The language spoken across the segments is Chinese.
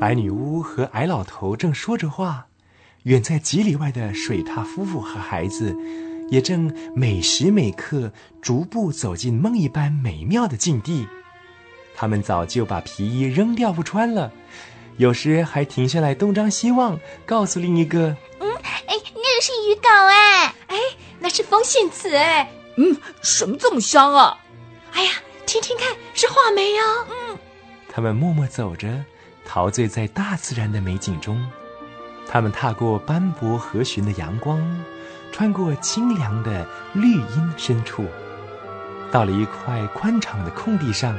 白女巫和矮老头正说着话，远在几里外的水獭夫妇和孩子，也正每时每刻逐步走进梦一般美妙的境地。他们早就把皮衣扔掉不穿了，有时还停下来东张西望，告诉另一个：“嗯，哎，那个是鱼稿哎，哎，那是风信子哎，嗯，什么这么香啊？哎呀，听听看，是画眉哦。嗯，他们默默走着，陶醉在大自然的美景中。他们踏过斑驳和煦的阳光，穿过清凉的绿荫深处，到了一块宽敞的空地上。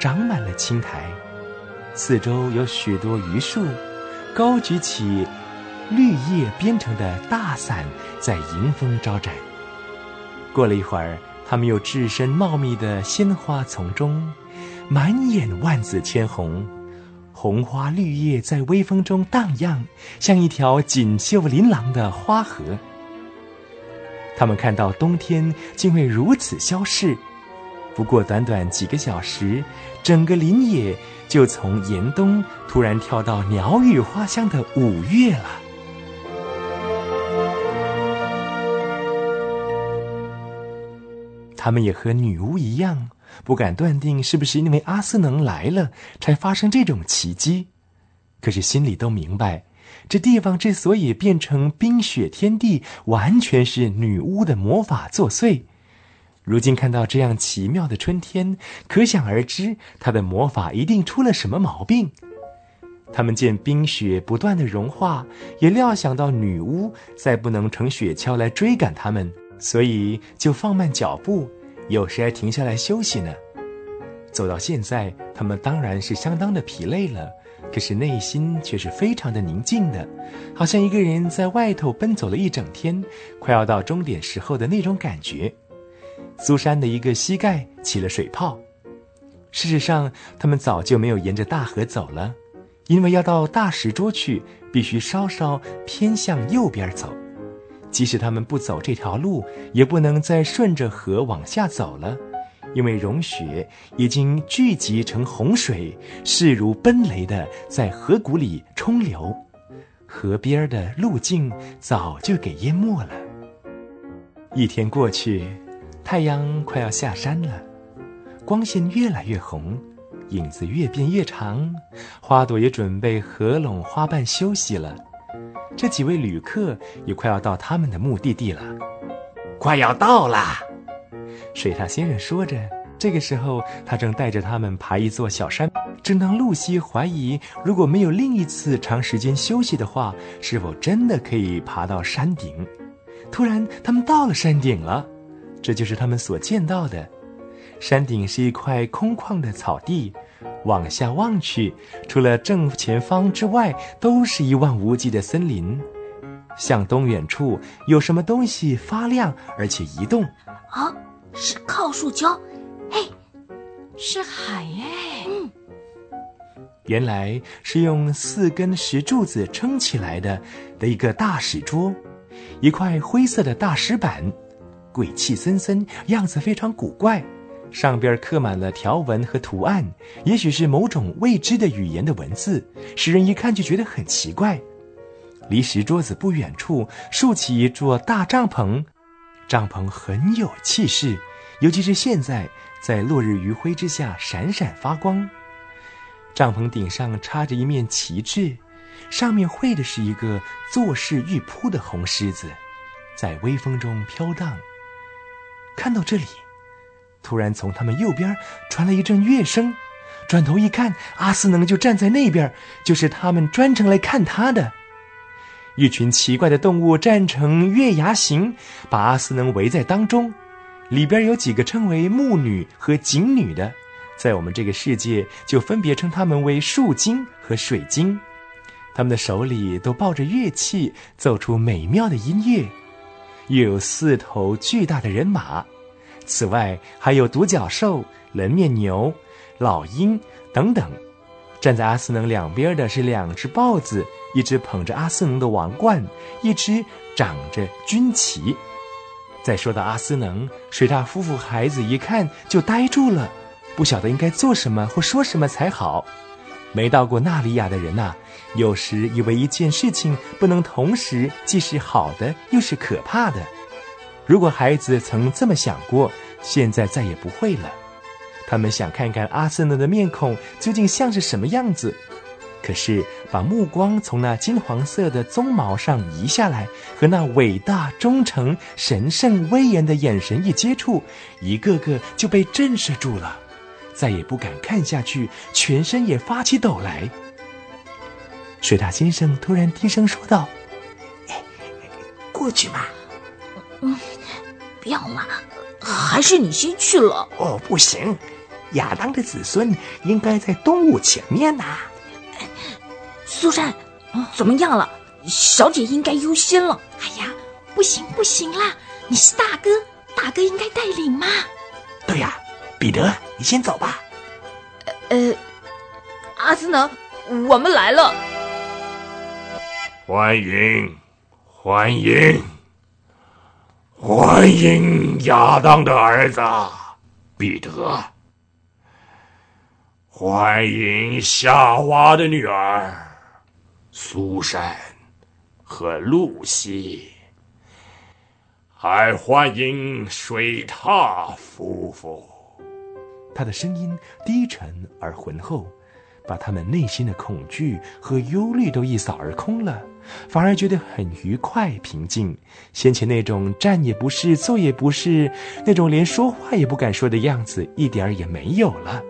长满了青苔，四周有许多榆树，高举起绿叶编成的大伞，在迎风招展。过了一会儿，他们又置身茂密的鲜花丛中，满眼万紫千红，红花绿叶在微风中荡漾，像一条锦绣琳琅的花河。他们看到冬天竟会如此消逝。不过短短几个小时，整个林野就从严冬突然跳到鸟语花香的五月了。他们也和女巫一样，不敢断定是不是因为阿斯能来了才发生这种奇迹，可是心里都明白，这地方之所以变成冰雪天地，完全是女巫的魔法作祟。如今看到这样奇妙的春天，可想而知，她的魔法一定出了什么毛病。他们见冰雪不断的融化，也料想到女巫再不能乘雪橇来追赶他们，所以就放慢脚步，有时还停下来休息呢。走到现在，他们当然是相当的疲累了，可是内心却是非常的宁静的，好像一个人在外头奔走了一整天，快要到终点时候的那种感觉。苏珊的一个膝盖起了水泡。事实上，他们早就没有沿着大河走了，因为要到大石桌去，必须稍稍偏向右边走。即使他们不走这条路，也不能再顺着河往下走了，因为融雪已经聚集成洪水，势如奔雷的在河谷里冲流，河边的路径早就给淹没了。一天过去。太阳快要下山了，光线越来越红，影子越变越长，花朵也准备合拢花瓣休息了。这几位旅客也快要到他们的目的地了，快要到啦！水獭先生说着，这个时候他正带着他们爬一座小山。正当露西怀疑如果没有另一次长时间休息的话，是否真的可以爬到山顶，突然他们到了山顶了。这就是他们所见到的，山顶是一块空旷的草地，往下望去，除了正前方之外，都是一望无际的森林。向东远处有什么东西发亮，而且移动。啊，是靠树礁，嘿，是海哎。嗯，原来是用四根石柱子撑起来的的一个大石桌，一块灰色的大石板。鬼气森森，样子非常古怪，上边刻满了条纹和图案，也许是某种未知的语言的文字，使人一看就觉得很奇怪。离石桌子不远处竖起一座大帐篷，帐篷很有气势，尤其是现在在落日余晖之下闪闪发光。帐篷顶上插着一面旗帜，上面绘的是一个坐式玉扑的红狮子，在微风中飘荡。看到这里，突然从他们右边传来一阵乐声，转头一看，阿斯能就站在那边，就是他们专程来看他的。一群奇怪的动物站成月牙形，把阿斯能围在当中。里边有几个称为木女和井女的，在我们这个世界就分别称他们为树精和水精。他们的手里都抱着乐器，奏出美妙的音乐。又有四头巨大的人马，此外还有独角兽、人面牛、老鹰等等。站在阿斯能两边的是两只豹子，一只捧着阿斯能的王冠，一只长着军旗。再说到阿斯能，水獭夫妇孩子一看就呆住了，不晓得应该做什么或说什么才好。没到过纳里亚的人呐，有时以为一件事情不能同时既是好的又是可怕的。如果孩子曾这么想过，现在再也不会了。他们想看看阿瑟纳的面孔究竟像是什么样子。可是把目光从那金黄色的鬃毛上移下来，和那伟大、忠诚、神圣、威严的眼神一接触，一个个就被震慑住了。再也不敢看下去，全身也发起抖来。水獭先生突然低声说道：“过去吧。”“嗯，不要了，还是你先去了。”“哦，不行，亚当的子孙应该在动物前面呐。”“苏珊，怎么样了？小姐应该优先了。”“哎呀，不行不行啦！你是大哥，大哥应该带领嘛。”“对呀。”彼得，你先走吧。呃，阿斯能，我们来了。欢迎，欢迎，欢迎亚当的儿子彼得。欢迎夏娃的女儿苏珊和露西。还欢迎水獭夫妇。他的声音低沉而浑厚，把他们内心的恐惧和忧虑都一扫而空了，反而觉得很愉快平静。先前那种站也不是、坐也不是，那种连说话也不敢说的样子，一点儿也没有了。